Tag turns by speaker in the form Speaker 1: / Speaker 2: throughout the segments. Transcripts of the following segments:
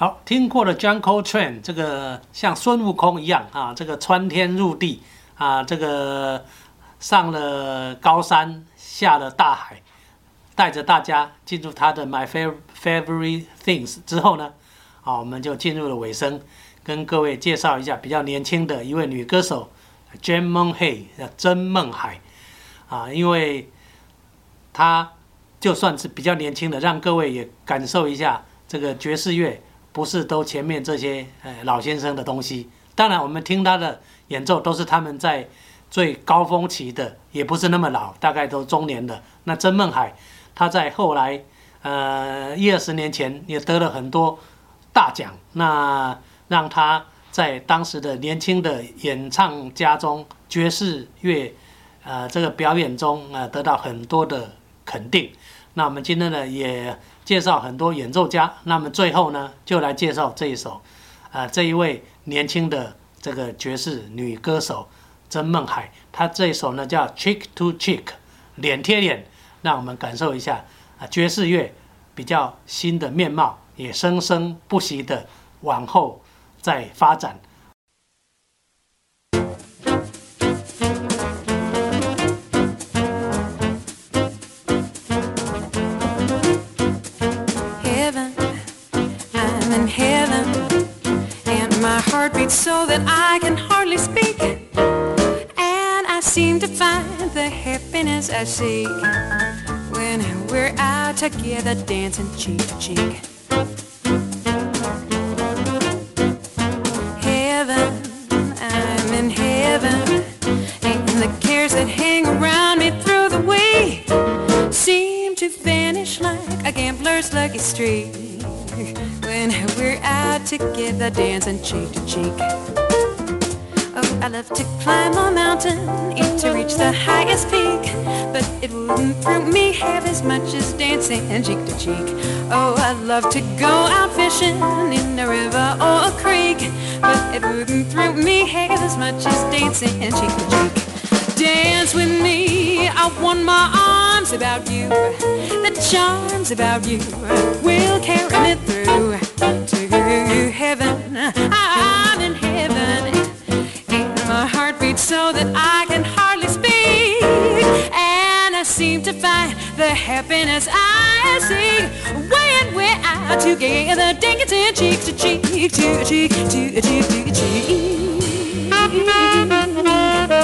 Speaker 1: 好，听过了 Juncle Train 这个像孙悟空一样啊，这个穿天入地啊，这个上了高山下了大海，带着大家进入他的 My Favorite Things 之后呢，啊，我们就进入了尾声，跟各位介绍一下比较年轻的一位女歌手 Jane Monhay 叫曾梦海。啊，因为她就算是比较年轻的，让各位也感受一下这个爵士乐不是都前面这些呃老先生的东西。当然，我们听他的演奏都是他们在最高峰期的，也不是那么老，大概都中年的。那曾梦海，他在后来呃一二十年前也得了很多大奖，那让他在当时的年轻的演唱家中爵士乐呃这个表演中啊得到很多的肯定。那我们今天呢也介绍很多演奏家，那么最后呢就来介绍这一首，呃这一位年轻的这个爵士女歌手曾梦海，她这一首呢叫 Cheek to Cheek，脸贴脸，让我们感受一下啊爵士乐比较新的面貌，也生生不息的往后再发展。
Speaker 2: So that I can hardly speak. And I seem to find the happiness I seek when we're out together dancing cheek to cheek. Heaven, I'm in heaven, and the cares that hang around me through the way seem to vanish gambler's lucky streak when we're out together dancing cheek to cheek. Oh, I love to climb a mountain and to reach the highest peak, but it wouldn't thrill me half as much as dancing and cheek to cheek. Oh, I love to go out fishing in a river or a creek, but it wouldn't thrill me half as much as dancing and cheek to cheek. Dance with me, I want my arms about you. The charms about you will carry me through to heaven. I'm in heaven, and my heart beats so that I can hardly speak. And I seem to find the happiness I seek when we're out together, dancing cheek to cheek, to cheek, to cheek, to cheek.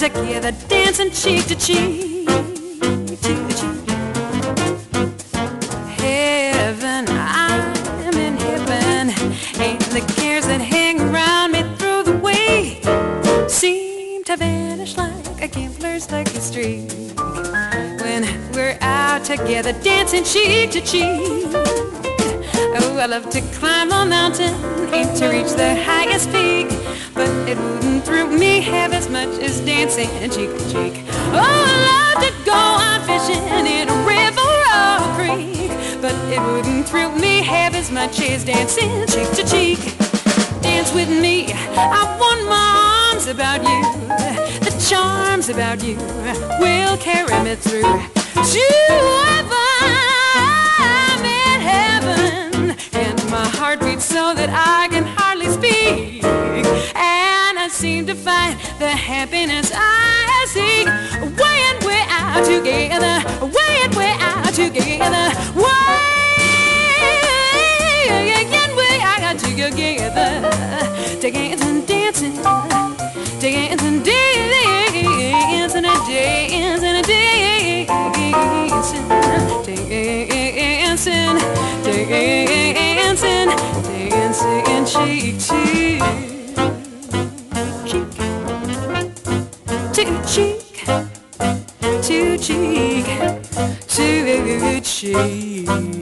Speaker 2: together, dancing cheek to cheek, cheek to cheek. Heaven, I'm in heaven, and the cares that hang around me through the way seem to vanish like a gambler's lucky streak when we're out together, dancing cheek to cheek. Oh, I love to climb a mountain aim to reach the highest peak, dancing cheek to cheek. Oh, I love to go out fishing in a river or a creek, but it wouldn't thrill me half chairs dancing cheek to cheek. Dance with me, I want my arms about you. The charms about you will carry me through to the happiness I seek. And way out together, and way out together, and way out together, together. could she?